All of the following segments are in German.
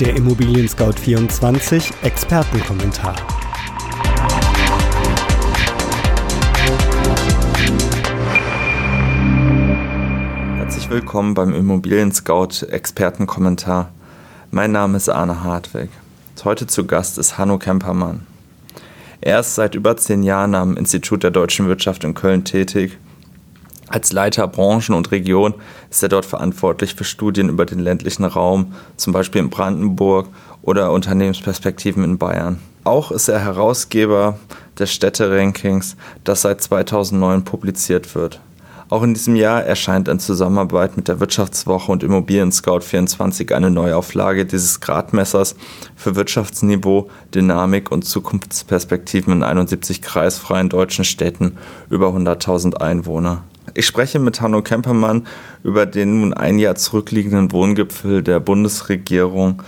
Der Immobilien Scout 24 Expertenkommentar. Herzlich willkommen beim Immobilien Scout Expertenkommentar. Mein Name ist Arne Hartweg. Heute zu Gast ist Hanno Kempermann. Er ist seit über zehn Jahren am Institut der deutschen Wirtschaft in Köln tätig. Als Leiter Branchen und Region ist er dort verantwortlich für Studien über den ländlichen Raum, zum Beispiel in Brandenburg oder Unternehmensperspektiven in Bayern. Auch ist er Herausgeber des Städterankings, das seit 2009 publiziert wird. Auch in diesem Jahr erscheint in Zusammenarbeit mit der Wirtschaftswoche und Immobilien Scout 24 eine Neuauflage dieses Gradmessers für Wirtschaftsniveau, Dynamik und Zukunftsperspektiven in 71 kreisfreien deutschen Städten über 100.000 Einwohner. Ich spreche mit Hanno Kempermann über den nun ein Jahr zurückliegenden Wohngipfel der Bundesregierung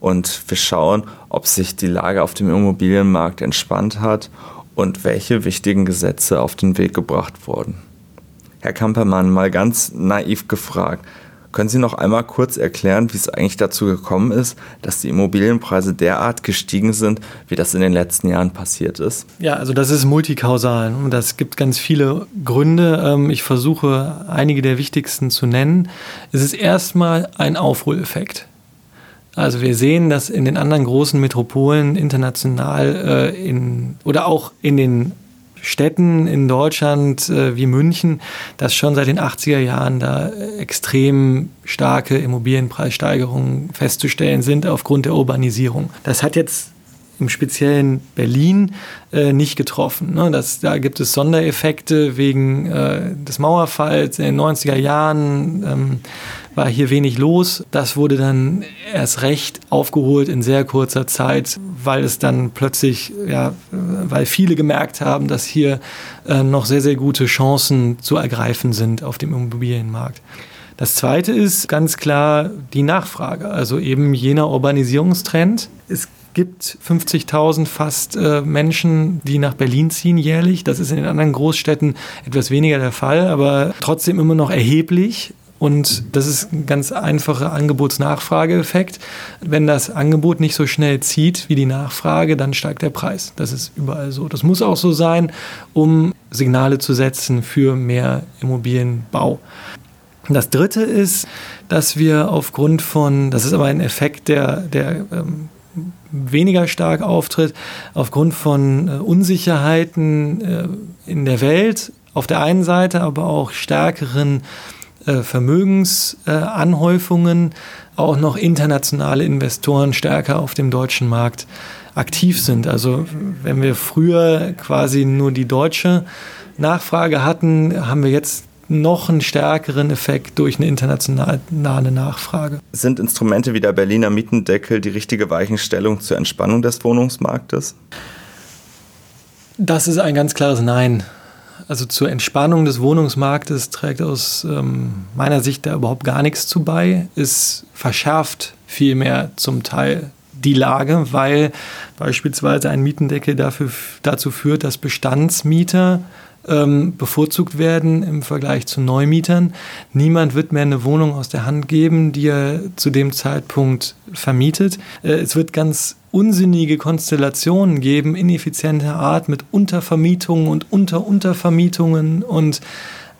und wir schauen, ob sich die Lage auf dem Immobilienmarkt entspannt hat und welche wichtigen Gesetze auf den Weg gebracht wurden. Herr Kampermann, mal ganz naiv gefragt. Können Sie noch einmal kurz erklären, wie es eigentlich dazu gekommen ist, dass die Immobilienpreise derart gestiegen sind, wie das in den letzten Jahren passiert ist? Ja, also das ist multikausal und das gibt ganz viele Gründe. Ähm, ich versuche einige der wichtigsten zu nennen. Es ist erstmal ein Aufholeffekt. Also wir sehen, dass in den anderen großen Metropolen international äh, in, oder auch in den Städten in Deutschland äh, wie München, dass schon seit den 80er Jahren da extrem starke Immobilienpreissteigerungen festzustellen sind aufgrund der Urbanisierung. Das hat jetzt im speziellen Berlin äh, nicht getroffen. Ne? Das, da gibt es Sondereffekte wegen äh, des Mauerfalls in den 90er Jahren. Ähm, war hier wenig los. Das wurde dann erst recht aufgeholt in sehr kurzer Zeit, weil es dann plötzlich, ja, weil viele gemerkt haben, dass hier äh, noch sehr, sehr gute Chancen zu ergreifen sind auf dem Immobilienmarkt. Das zweite ist ganz klar die Nachfrage, also eben jener Urbanisierungstrend. Es gibt 50.000 fast äh, Menschen, die nach Berlin ziehen jährlich. Das ist in den anderen Großstädten etwas weniger der Fall, aber trotzdem immer noch erheblich. Und das ist ein ganz einfacher Angebots-Nachfrage-Effekt. Wenn das Angebot nicht so schnell zieht wie die Nachfrage, dann steigt der Preis. Das ist überall so. Das muss auch so sein, um Signale zu setzen für mehr Immobilienbau. Das dritte ist, dass wir aufgrund von, das ist aber ein Effekt, der, der ähm, weniger stark auftritt, aufgrund von äh, Unsicherheiten äh, in der Welt auf der einen Seite, aber auch stärkeren Vermögensanhäufungen, auch noch internationale Investoren stärker auf dem deutschen Markt aktiv sind. Also wenn wir früher quasi nur die deutsche Nachfrage hatten, haben wir jetzt noch einen stärkeren Effekt durch eine internationale Nachfrage. Sind Instrumente wie der Berliner Mietendeckel die richtige Weichenstellung zur Entspannung des Wohnungsmarktes? Das ist ein ganz klares Nein. Also zur Entspannung des Wohnungsmarktes trägt aus ähm, meiner Sicht da überhaupt gar nichts zu bei. Es verschärft vielmehr zum Teil die Lage, weil beispielsweise ein Mietendeckel dafür, dazu führt, dass Bestandsmieter ähm, bevorzugt werden im Vergleich zu Neumietern. Niemand wird mehr eine Wohnung aus der Hand geben, die er zu dem Zeitpunkt vermietet. Äh, es wird ganz unsinnige Konstellationen geben, ineffizienter Art mit Untervermietungen und Unter-Untervermietungen und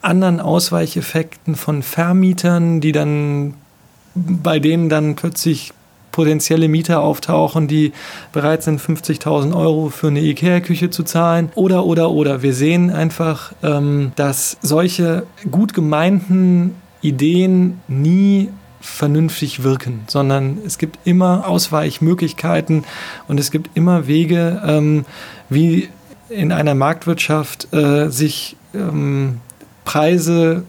anderen Ausweicheffekten von Vermietern, die dann bei denen dann plötzlich potenzielle Mieter auftauchen, die bereit sind, 50.000 Euro für eine Ikea-Küche zu zahlen. Oder, oder, oder. Wir sehen einfach, ähm, dass solche gut gemeinten Ideen nie vernünftig wirken, sondern es gibt immer Ausweichmöglichkeiten und es gibt immer Wege, ähm, wie in einer Marktwirtschaft äh, sich ähm, Preise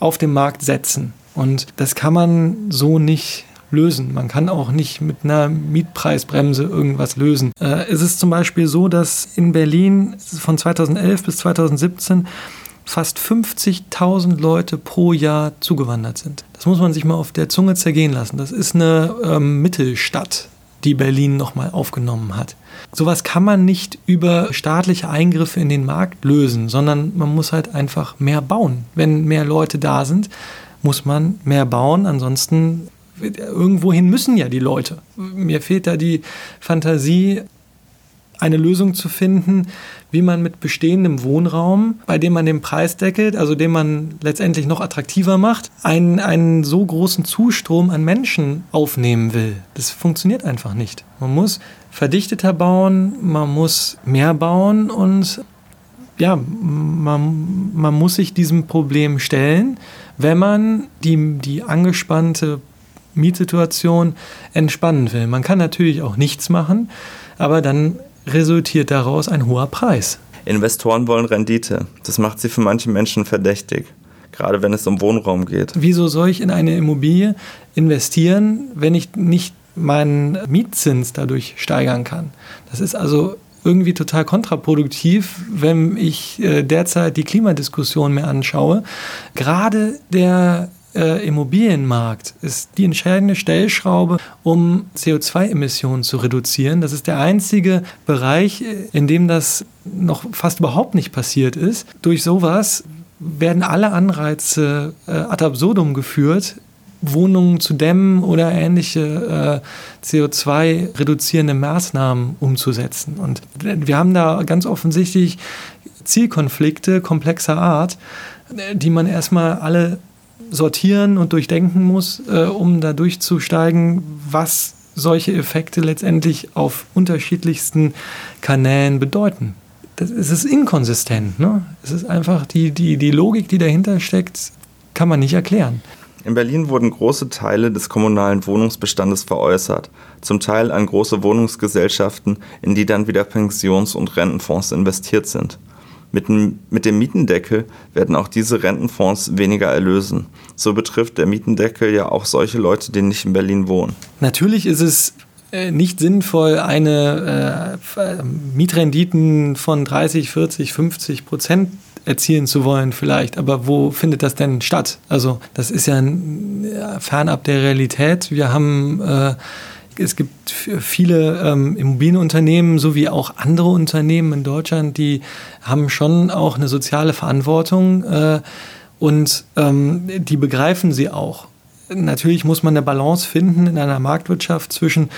auf dem Markt setzen. Und das kann man so nicht lösen. Man kann auch nicht mit einer Mietpreisbremse irgendwas lösen. Äh, es ist zum Beispiel so, dass in Berlin von 2011 bis 2017 fast 50.000 Leute pro Jahr zugewandert sind. Das muss man sich mal auf der Zunge zergehen lassen. Das ist eine ähm, Mittelstadt, die Berlin nochmal aufgenommen hat. Sowas kann man nicht über staatliche Eingriffe in den Markt lösen, sondern man muss halt einfach mehr bauen. Wenn mehr Leute da sind, muss man mehr bauen. Ansonsten irgendwohin müssen ja die Leute. Mir fehlt da die Fantasie, eine Lösung zu finden, wie man mit bestehendem Wohnraum, bei dem man den Preis deckelt, also den man letztendlich noch attraktiver macht, einen, einen so großen Zustrom an Menschen aufnehmen will. Das funktioniert einfach nicht. Man muss verdichteter bauen, man muss mehr bauen und ja, man, man muss sich diesem Problem stellen, wenn man die, die angespannte Mietsituation entspannen will. Man kann natürlich auch nichts machen, aber dann resultiert daraus ein hoher Preis. Investoren wollen Rendite. Das macht sie für manche Menschen verdächtig, gerade wenn es um Wohnraum geht. Wieso soll ich in eine Immobilie investieren, wenn ich nicht meinen Mietzins dadurch steigern kann? Das ist also irgendwie total kontraproduktiv, wenn ich äh, derzeit die Klimadiskussion mir anschaue. Gerade der äh, Immobilienmarkt ist die entscheidende Stellschraube, um CO2-Emissionen zu reduzieren. Das ist der einzige Bereich, in dem das noch fast überhaupt nicht passiert ist. Durch sowas werden alle Anreize äh, ad absurdum geführt, Wohnungen zu dämmen oder ähnliche äh, CO2-reduzierende Maßnahmen umzusetzen. Und wir haben da ganz offensichtlich Zielkonflikte komplexer Art, die man erstmal alle sortieren und durchdenken muss, äh, um da durchzusteigen, was solche Effekte letztendlich auf unterschiedlichsten Kanälen bedeuten. Das, es ist inkonsistent. Ne? Es ist einfach die, die, die Logik, die dahinter steckt, kann man nicht erklären. In Berlin wurden große Teile des kommunalen Wohnungsbestandes veräußert, zum Teil an große Wohnungsgesellschaften, in die dann wieder Pensions- und Rentenfonds investiert sind. Mit dem, mit dem Mietendeckel werden auch diese Rentenfonds weniger erlösen. So betrifft der Mietendeckel ja auch solche Leute, die nicht in Berlin wohnen. Natürlich ist es äh, nicht sinnvoll, eine äh, Mietrenditen von 30, 40, 50 Prozent erzielen zu wollen vielleicht, aber wo findet das denn statt? Also das ist ja, ja fernab der Realität. Wir haben äh, es gibt viele ähm, Immobilienunternehmen sowie auch andere Unternehmen in Deutschland, die haben schon auch eine soziale Verantwortung äh, und ähm, die begreifen sie auch. Natürlich muss man eine Balance finden in einer Marktwirtschaft zwischen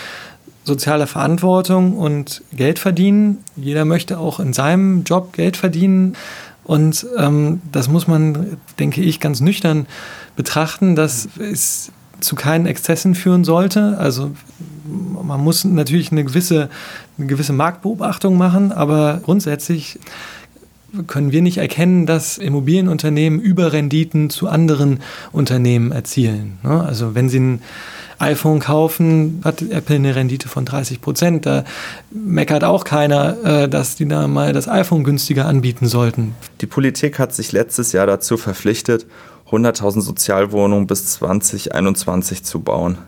sozialer Verantwortung und Geld verdienen. Jeder möchte auch in seinem Job Geld verdienen. Und ähm, das muss man, denke ich, ganz nüchtern betrachten, dass es zu keinen Exzessen führen sollte. Also man muss natürlich eine gewisse, eine gewisse Marktbeobachtung machen, aber grundsätzlich können wir nicht erkennen, dass Immobilienunternehmen Überrenditen zu anderen Unternehmen erzielen. Ne? Also wenn sie ein iPhone kaufen, hat Apple eine Rendite von 30 Prozent. Da meckert auch keiner, äh, dass die da mal das iPhone günstiger anbieten sollten. Die Politik hat sich letztes Jahr dazu verpflichtet, 100.000 Sozialwohnungen bis 2021 zu bauen.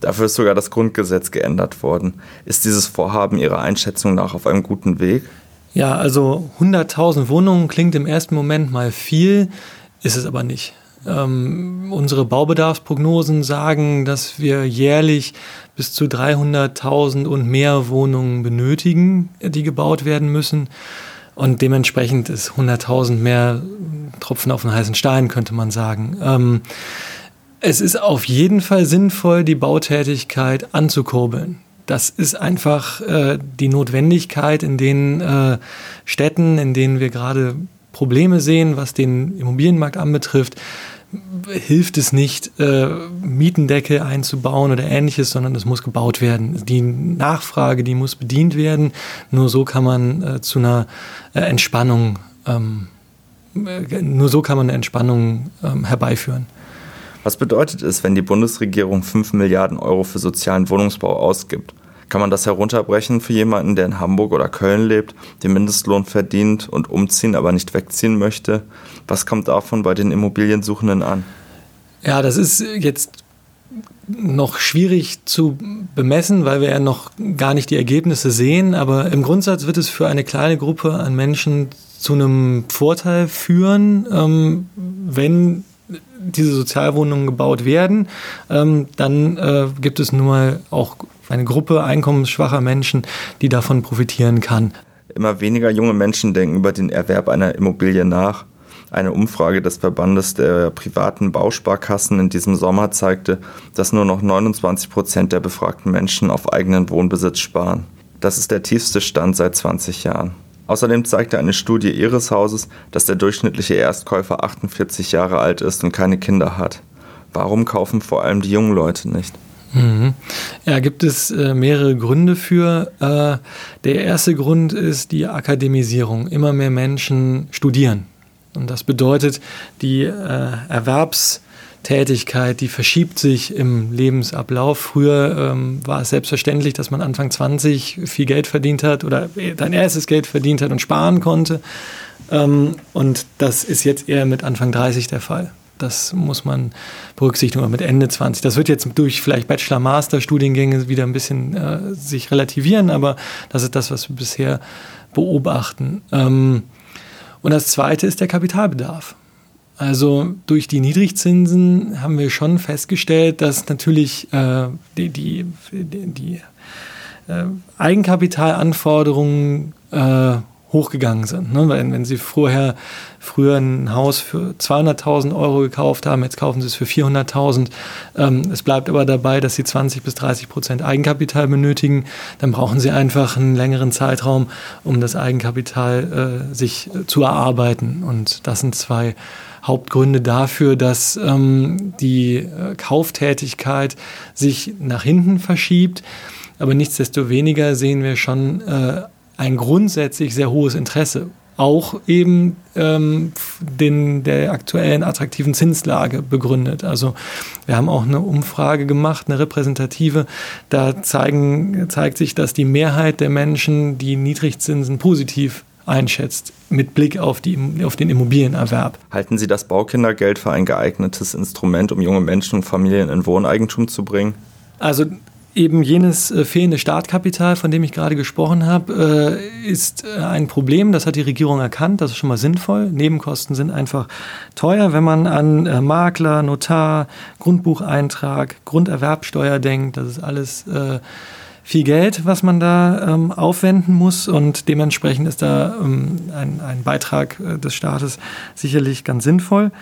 Dafür ist sogar das Grundgesetz geändert worden. Ist dieses Vorhaben Ihrer Einschätzung nach auf einem guten Weg? Ja, also 100.000 Wohnungen klingt im ersten Moment mal viel, ist es aber nicht. Ähm, unsere Baubedarfsprognosen sagen, dass wir jährlich bis zu 300.000 und mehr Wohnungen benötigen, die gebaut werden müssen. Und dementsprechend ist 100.000 mehr Tropfen auf den heißen Stein, könnte man sagen. Ähm, es ist auf jeden Fall sinnvoll, die Bautätigkeit anzukurbeln. Das ist einfach äh, die Notwendigkeit in den äh, Städten, in denen wir gerade Probleme sehen, was den Immobilienmarkt anbetrifft, hilft es nicht, äh, Mietendeckel einzubauen oder ähnliches, sondern es muss gebaut werden. Die Nachfrage, die muss bedient werden. Nur so kann man äh, zu einer äh, Entspannung, ähm, äh, nur so kann man eine Entspannung ähm, herbeiführen. Was bedeutet es, wenn die Bundesregierung 5 Milliarden Euro für sozialen Wohnungsbau ausgibt? Kann man das herunterbrechen für jemanden, der in Hamburg oder Köln lebt, den Mindestlohn verdient und umziehen, aber nicht wegziehen möchte? Was kommt davon bei den Immobiliensuchenden an? Ja, das ist jetzt noch schwierig zu bemessen, weil wir ja noch gar nicht die Ergebnisse sehen. Aber im Grundsatz wird es für eine kleine Gruppe an Menschen zu einem Vorteil führen, ähm, wenn diese Sozialwohnungen gebaut werden, ähm, dann äh, gibt es nun mal auch eine Gruppe einkommensschwacher Menschen, die davon profitieren kann. Immer weniger junge Menschen denken über den Erwerb einer Immobilie nach. Eine Umfrage des Verbandes der privaten Bausparkassen in diesem Sommer zeigte, dass nur noch 29 Prozent der befragten Menschen auf eigenen Wohnbesitz sparen. Das ist der tiefste Stand seit 20 Jahren. Außerdem zeigte eine Studie ihres Hauses, dass der durchschnittliche Erstkäufer 48 Jahre alt ist und keine Kinder hat. Warum kaufen vor allem die jungen Leute nicht? Mhm. Ja, gibt es äh, mehrere Gründe für. Äh, der erste Grund ist die Akademisierung. Immer mehr Menschen studieren. Und das bedeutet, die äh, Erwerbstätigkeit, die verschiebt sich im Lebensablauf. Früher ähm, war es selbstverständlich, dass man Anfang 20 viel Geld verdient hat oder sein erstes Geld verdient hat und sparen konnte. Ähm, und das ist jetzt eher mit Anfang 30 der Fall. Das muss man berücksichtigen, oder mit Ende 20. Das wird jetzt durch vielleicht Bachelor-Master-Studiengänge wieder ein bisschen äh, sich relativieren, aber das ist das, was wir bisher beobachten. Ähm, und das Zweite ist der Kapitalbedarf. Also durch die Niedrigzinsen haben wir schon festgestellt, dass natürlich äh, die, die, die, die äh, Eigenkapitalanforderungen äh, hochgegangen sind. Ne? Wenn, wenn Sie vorher früher ein Haus für 200.000 Euro gekauft haben, jetzt kaufen Sie es für 400.000. Ähm, es bleibt aber dabei, dass Sie 20 bis 30 Prozent Eigenkapital benötigen. Dann brauchen Sie einfach einen längeren Zeitraum, um das Eigenkapital äh, sich zu erarbeiten. Und das sind zwei Hauptgründe dafür, dass ähm, die äh, Kauftätigkeit sich nach hinten verschiebt. Aber nichtsdestoweniger sehen wir schon äh, ein grundsätzlich sehr hohes Interesse. Auch eben ähm, den, der aktuellen attraktiven Zinslage begründet. Also wir haben auch eine Umfrage gemacht, eine repräsentative. Da zeigen, zeigt sich, dass die Mehrheit der Menschen die Niedrigzinsen positiv einschätzt mit Blick auf, die, auf den Immobilienerwerb. Halten Sie das Baukindergeld für ein geeignetes Instrument, um junge Menschen und Familien in Wohneigentum zu bringen? Also Eben jenes äh, fehlende Startkapital, von dem ich gerade gesprochen habe, äh, ist äh, ein Problem. Das hat die Regierung erkannt. Das ist schon mal sinnvoll. Nebenkosten sind einfach teuer, wenn man an Makler, Notar, Grundbucheintrag, Grunderwerbsteuer denkt. Das ist alles viel Geld, was man da ähm, aufwenden muss. Und dementsprechend ist da ähm, ein, ein, Beitrag des Staates sicherlich ganz sinnvoll.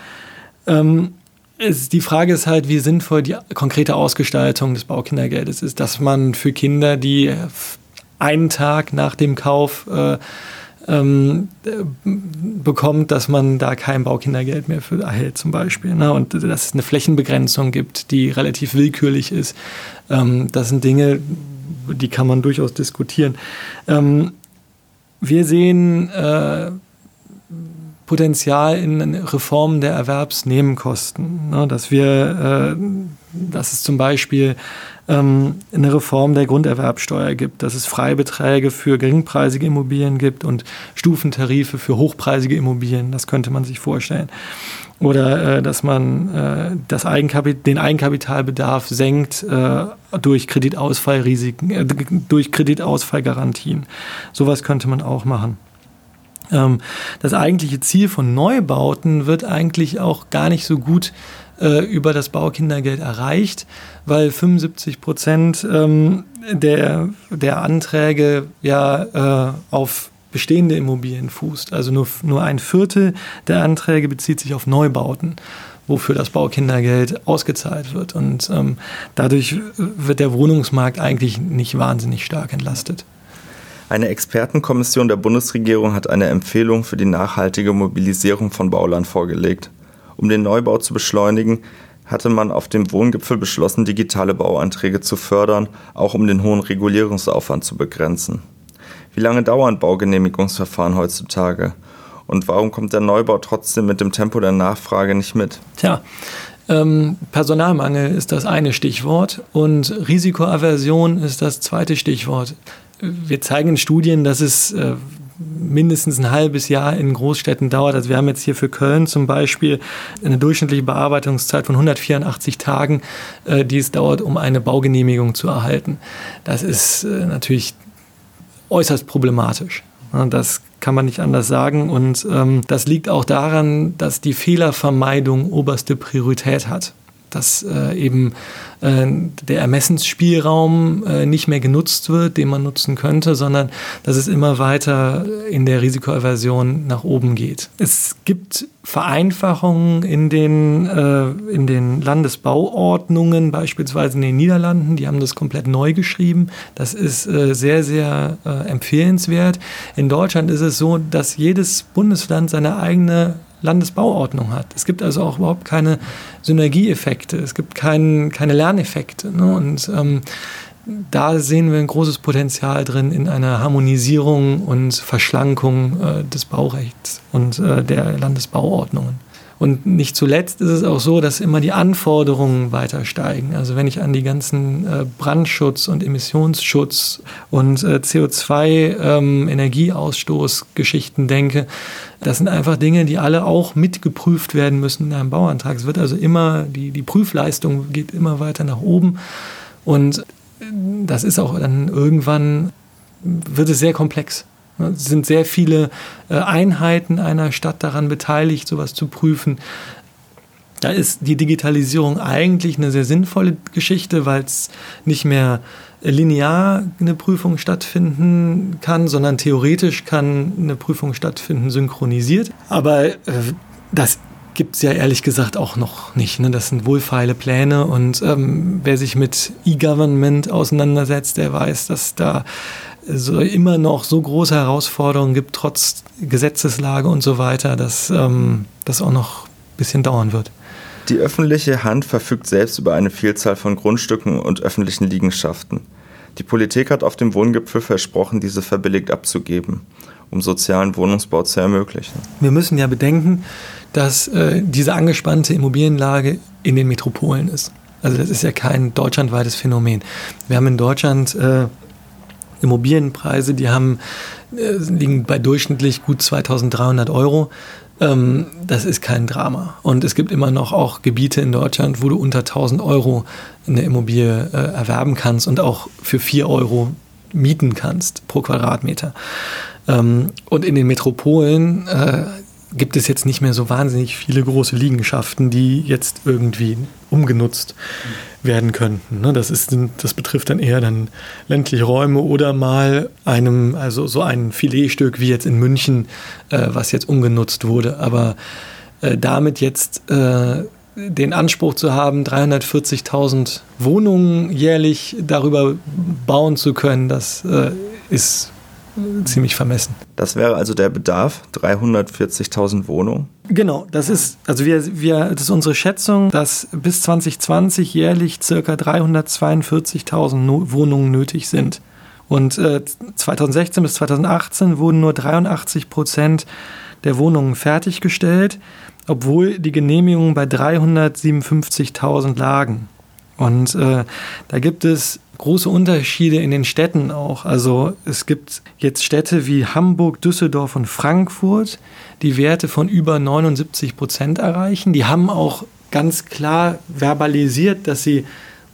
Ähm, es, die Frage ist halt, wie sinnvoll die konkrete Ausgestaltung des Baukindergeldes ist, dass man für Kinder, die einen Tag nach dem Kauf äh, ähm, bekommt, dass man da kein Baukindergeld mehr für erhält zum Beispiel. Ne? Und dass es eine Flächenbegrenzung gibt, die relativ willkürlich ist. Ähm, das sind Dinge, die kann man durchaus diskutieren. Ähm, wir sehen äh, Potenzial in Reformen der Erwerbsnebenkosten. Ne? Dass wir, äh, dass es zum Beispiel ähm, eine Reform der Grunderwerbsteuer gibt, dass es Freibeträge für geringpreisige Immobilien gibt und Stufentarife für hochpreisige Immobilien. Das könnte man sich vorstellen. Oder äh, dass man äh, das Eigenkapit den Eigenkapitalbedarf senkt äh, durch Kreditausfallrisiken, äh, durch Kreditausfallgarantien. Sowas könnte man auch machen. Ähm, das eigentliche Ziel von Neubauten wird eigentlich auch gar nicht so gut äh, über das Baukindergeld erreicht, weil 75 Prozent ähm, der, der Anträge ja äh, auf bestehende Immobilien fußt. Also nur, nur ein Viertel der Anträge bezieht sich auf Neubauten wofür das Baukindergeld ausgezahlt wird. Und ähm, dadurch wird der Wohnungsmarkt eigentlich nicht wahnsinnig stark entlastet. Eine Expertenkommission der Bundesregierung hat eine Empfehlung für die nachhaltige Mobilisierung von Bauland vorgelegt. Um den Neubau zu beschleunigen, hatte man auf dem Wohngipfel beschlossen, digitale Bauanträge zu fördern, auch um den hohen Regulierungsaufwand zu begrenzen. Wie lange dauern Baugenehmigungsverfahren heutzutage? Und warum kommt der Neubau trotzdem mit dem Tempo der Nachfrage nicht mit? Tja, ähm, Personalmangel ist das eine Stichwort und Risikoaversion ist das zweite Stichwort wir zeigen in Studien, dass es äh, mindestens ein halbes Jahr in Großstädten dauert. Also wir haben jetzt hier für Köln zum Beispiel eine durchschnittliche Bearbeitungszeit von 184 Tagen, äh, die es dauert, um eine Baugenehmigung zu erhalten. Das ist äh, natürlich äußerst problematisch. Das kann man nicht anders sagen. Und ähm, das liegt auch daran, dass die Fehlervermeidung oberste Priorität hat. Dass äh, eben äh, der Ermessensspielraum äh, nicht mehr genutzt wird, den man nutzen könnte, sondern dass es immer weiter in der Risikoaversion nach oben geht. Es gibt Vereinfachungen in den, äh, in den Landesbauordnungen, beispielsweise in den Niederlanden, die haben das komplett neu geschrieben. Das ist äh, sehr, sehr äh, empfehlenswert. In Deutschland ist es so, dass jedes Bundesland seine eigene Landesbauordnung hat. Es gibt also auch überhaupt keine Synergieeffekte, es gibt kein, keine Lerneffekte. Ne? Und ähm, da sehen wir ein großes Potenzial drin in einer Harmonisierung und Verschlankung äh, des Baurechts und äh, der Landesbauordnungen. Und nicht zuletzt ist es auch so, dass immer die Anforderungen weiter steigen. Also wenn ich an die ganzen äh, Brandschutz und Emissionsschutz und äh, CO2-Energieausstoßgeschichten ähm, denke, das sind einfach Dinge, die alle auch mitgeprüft werden müssen in einem Bauantrag. Es wird also immer, die, die Prüfleistung geht immer weiter nach oben. Und das ist auch dann irgendwann, wird es sehr komplex. Es sind sehr viele äh, Einheiten einer Stadt daran beteiligt, sowas zu prüfen. Da ist die Digitalisierung eigentlich eine sehr sinnvolle Geschichte, weil es nicht mehr linear eine Prüfung stattfinden kann, sondern theoretisch kann eine Prüfung stattfinden, synchronisiert. Aber äh, das gibt es ja ehrlich gesagt auch noch nicht. Ne? Das sind wohlfeile Pläne und ähm, wer sich mit E-Government auseinandersetzt, der weiß, dass da so immer noch so große Herausforderungen gibt, trotz Gesetzeslage und so weiter, dass ähm, das auch noch ein bisschen dauern wird. Die öffentliche Hand verfügt selbst über eine Vielzahl von Grundstücken und öffentlichen Liegenschaften. Die Politik hat auf dem Wohngipfel versprochen, diese verbilligt abzugeben, um sozialen Wohnungsbau zu ermöglichen. Wir müssen ja bedenken, dass äh, diese angespannte Immobilienlage in den Metropolen ist. Also das ist ja kein deutschlandweites Phänomen. Wir haben in Deutschland äh, Immobilienpreise, die haben, äh, liegen bei durchschnittlich gut 2300 Euro. Ähm, das ist kein Drama. Und es gibt immer noch auch Gebiete in Deutschland, wo du unter 1000 Euro eine Immobilie äh, erwerben kannst und auch für 4 Euro mieten kannst pro Quadratmeter. Ähm, und in den Metropolen äh, gibt es jetzt nicht mehr so wahnsinnig viele große Liegenschaften, die jetzt irgendwie umgenutzt werden könnten. Ne? Das, ist, das betrifft dann eher dann ländliche Räume oder mal einem, also so ein Filetstück wie jetzt in München, äh, was jetzt umgenutzt wurde. Aber äh, damit jetzt äh, den Anspruch zu haben, 340.000 Wohnungen jährlich darüber bauen zu können, das ist ziemlich vermessen. Das wäre also der Bedarf, 340.000 Wohnungen? Genau, das ist, also wir, wir, das ist unsere Schätzung, dass bis 2020 jährlich circa 342.000 Wohnungen nötig sind. Und äh, 2016 bis 2018 wurden nur 83 Prozent der Wohnungen fertiggestellt, obwohl die Genehmigungen bei 357.000 lagen. Und äh, da gibt es große Unterschiede in den Städten auch. Also es gibt jetzt Städte wie Hamburg, Düsseldorf und Frankfurt, die Werte von über 79 Prozent erreichen. Die haben auch ganz klar verbalisiert, dass sie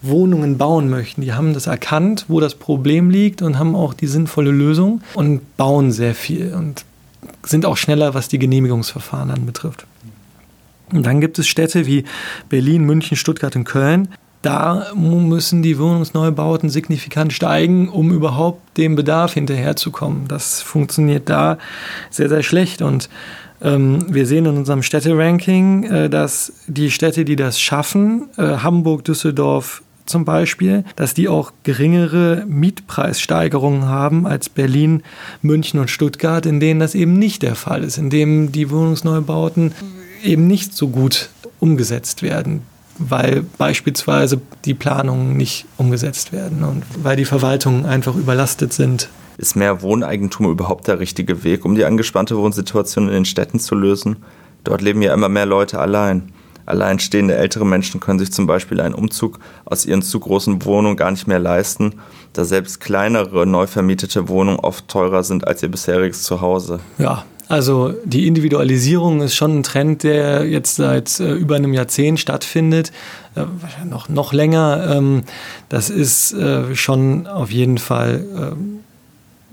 Wohnungen bauen möchten. Die haben das erkannt, wo das Problem liegt und haben auch die sinnvolle Lösung und bauen sehr viel und sind auch schneller, was die Genehmigungsverfahren anbetrifft. Und dann gibt es Städte wie Berlin, München, Stuttgart und Köln, da müssen die Wohnungsneubauten signifikant steigen, um überhaupt dem Bedarf hinterherzukommen. Das funktioniert da sehr, sehr schlecht. Und ähm, wir sehen in unserem Städteranking, äh, dass die Städte, die das schaffen, äh, Hamburg, Düsseldorf, zum Beispiel, dass die auch geringere Mietpreissteigerungen haben als Berlin, München und Stuttgart, in denen das eben nicht der Fall ist, in denen die Wohnungsneubauten eben nicht so gut umgesetzt werden weil beispielsweise die Planungen nicht umgesetzt werden und weil die Verwaltungen einfach überlastet sind. Ist mehr Wohneigentum überhaupt der richtige Weg, um die angespannte Wohnsituation in den Städten zu lösen? Dort leben ja immer mehr Leute allein. Alleinstehende ältere Menschen können sich zum Beispiel einen Umzug aus ihren zu großen Wohnungen gar nicht mehr leisten, da selbst kleinere, neu vermietete Wohnungen oft teurer sind als ihr bisheriges Zuhause. Ja, also die Individualisierung ist schon ein Trend, der jetzt seit äh, über einem Jahrzehnt stattfindet, äh, noch, noch länger. Ähm, das ist äh, schon auf jeden Fall ähm,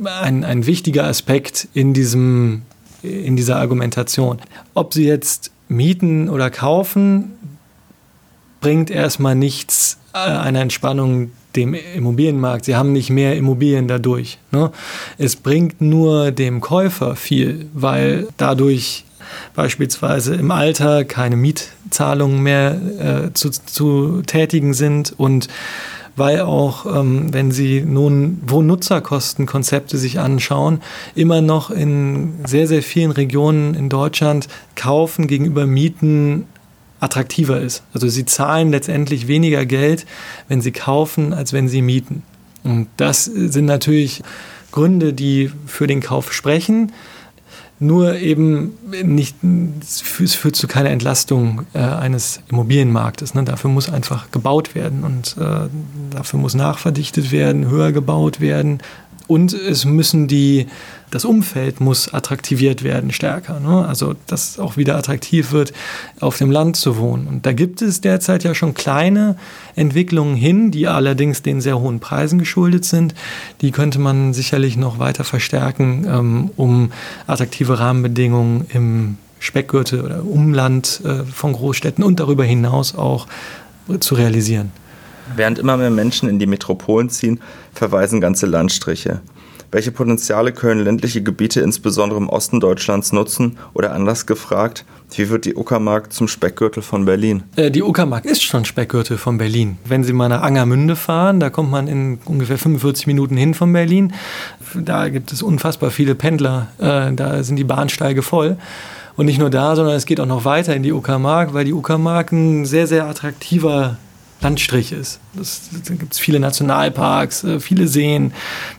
ein, ein wichtiger Aspekt in, diesem, in dieser Argumentation. Ob Sie jetzt mieten oder kaufen, bringt erstmal nichts äh, einer Entspannung dem Immobilienmarkt. Sie haben nicht mehr Immobilien dadurch. Ne? Es bringt nur dem Käufer viel, weil dadurch beispielsweise im Alter keine Mietzahlungen mehr äh, zu, zu tätigen sind und weil auch, ähm, wenn Sie nun Wohnnutzerkostenkonzepte sich anschauen, immer noch in sehr, sehr vielen Regionen in Deutschland kaufen gegenüber Mieten attraktiver ist. Also Sie zahlen letztendlich weniger Geld, wenn Sie kaufen, als wenn Sie mieten. Und das sind natürlich Gründe, die für den Kauf sprechen nur eben nicht, es führt zu keiner Entlastung äh, eines Immobilienmarktes. Ne? Dafür muss einfach gebaut werden und äh, dafür muss nachverdichtet werden, höher gebaut werden. Und es müssen die, das Umfeld muss attraktiviert werden stärker. Ne? Also, dass es auch wieder attraktiv wird, auf dem Land zu wohnen. Und da gibt es derzeit ja schon kleine Entwicklungen hin, die allerdings den sehr hohen Preisen geschuldet sind. Die könnte man sicherlich noch weiter verstärken, ähm, um attraktive Rahmenbedingungen im Speckgürtel oder Umland äh, von Großstädten und darüber hinaus auch zu realisieren. Während immer mehr Menschen in die Metropolen ziehen, verweisen ganze Landstriche. Welche Potenziale können ländliche Gebiete insbesondere im Osten Deutschlands nutzen? Oder anders gefragt, wie wird die Uckermark zum Speckgürtel von Berlin? Äh, die Uckermark ist schon Speckgürtel von Berlin. Wenn Sie mal nach Angermünde fahren, da kommt man in ungefähr 45 Minuten hin von Berlin. Da gibt es unfassbar viele Pendler. Äh, da sind die Bahnsteige voll. Und nicht nur da, sondern es geht auch noch weiter in die Uckermark, weil die Uckermark ein sehr, sehr attraktiver Landstrich ist. Das, da gibt es viele Nationalparks, äh, viele Seen.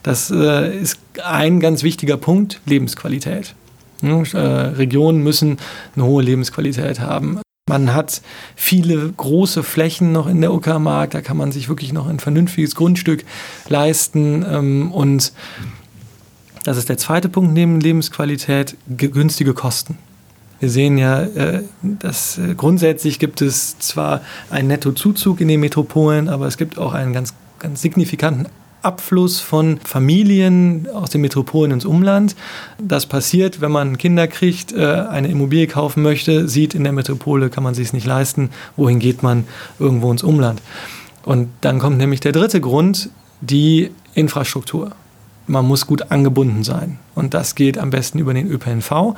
Das äh, ist ein ganz wichtiger Punkt, Lebensqualität. Äh, Regionen müssen eine hohe Lebensqualität haben. Man hat viele große Flächen noch in der Uckermark, da kann man sich wirklich noch ein vernünftiges Grundstück leisten. Ähm, und das ist der zweite Punkt neben Lebensqualität, günstige Kosten. Wir sehen ja, äh, dass äh, grundsätzlich gibt es zwar einen Nettozuzug in den Metropolen, aber es gibt auch einen ganz, ganz signifikanten Abfluss von Familien aus den Metropolen ins Umland. Das passiert, wenn man Kinder kriegt, äh, eine Immobilie kaufen möchte, sieht, in der Metropole kann man sich es nicht leisten. Wohin geht man? Irgendwo ins Umland. Und dann kommt nämlich der dritte Grund, die Infrastruktur. Man muss gut angebunden sein. Und das geht am besten über den ÖPNV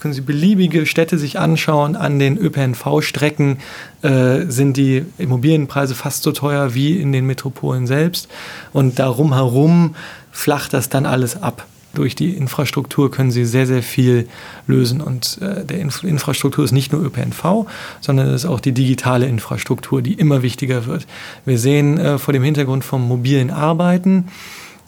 können Sie beliebige Städte sich anschauen. An den ÖPNV-Strecken äh, sind die Immobilienpreise fast so teuer wie in den Metropolen selbst. Und darum herum flacht das dann alles ab. Durch die Infrastruktur können Sie sehr, sehr viel lösen. Und äh, der Inf Infrastruktur ist nicht nur ÖPNV, sondern es ist auch die digitale Infrastruktur, die immer wichtiger wird. Wir sehen äh, vor dem Hintergrund vom mobilen Arbeiten,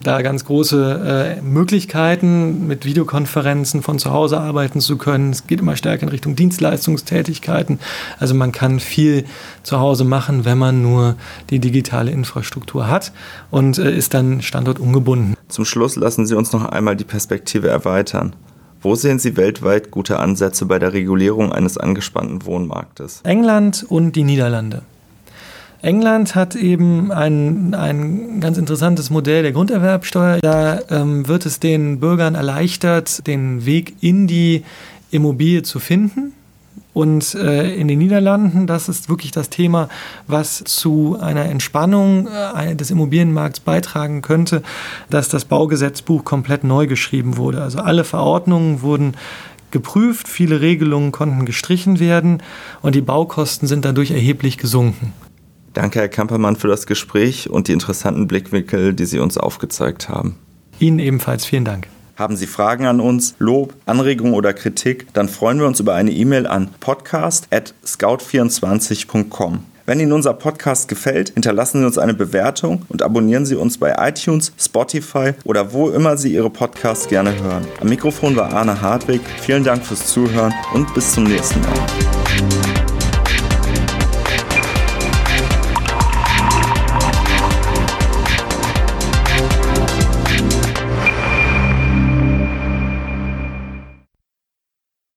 da ganz große äh, Möglichkeiten, mit Videokonferenzen von zu Hause arbeiten zu können. Es geht immer stärker in Richtung Dienstleistungstätigkeiten. Also man kann viel zu Hause machen, wenn man nur die digitale Infrastruktur hat und äh, ist dann Standort ungebunden. Zum Schluss lassen Sie uns noch einmal die Perspektive erweitern. Wo sehen Sie weltweit gute Ansätze bei der Regulierung eines angespannten Wohnmarktes? England und die Niederlande. England hat eben ein, ein ganz interessantes Modell der Grunderwerbsteuer. Da ähm, wird es den Bürgern erleichtert, den Weg in die Immobilie zu finden. Und äh, in den Niederlanden, das ist wirklich das Thema, was zu einer Entspannung äh, des Immobilienmarkts beitragen könnte, dass das Baugesetzbuch komplett neu geschrieben wurde. Also alle Verordnungen wurden geprüft, viele Regelungen konnten gestrichen werden und die Baukosten sind dadurch erheblich gesunken. Danke, Herr Kampermann, für das Gespräch und die interessanten Blickwinkel, die Sie uns aufgezeigt haben. Ihnen ebenfalls vielen Dank. Haben Sie Fragen an uns, Lob, Anregungen oder Kritik, dann freuen wir uns über eine E-Mail an podcast.scout24.com. Wenn Ihnen unser Podcast gefällt, hinterlassen Sie uns eine Bewertung und abonnieren Sie uns bei iTunes, Spotify oder wo immer Sie Ihre Podcasts gerne hören. Am Mikrofon war Arne Hartwig. Vielen Dank fürs Zuhören und bis zum nächsten Mal.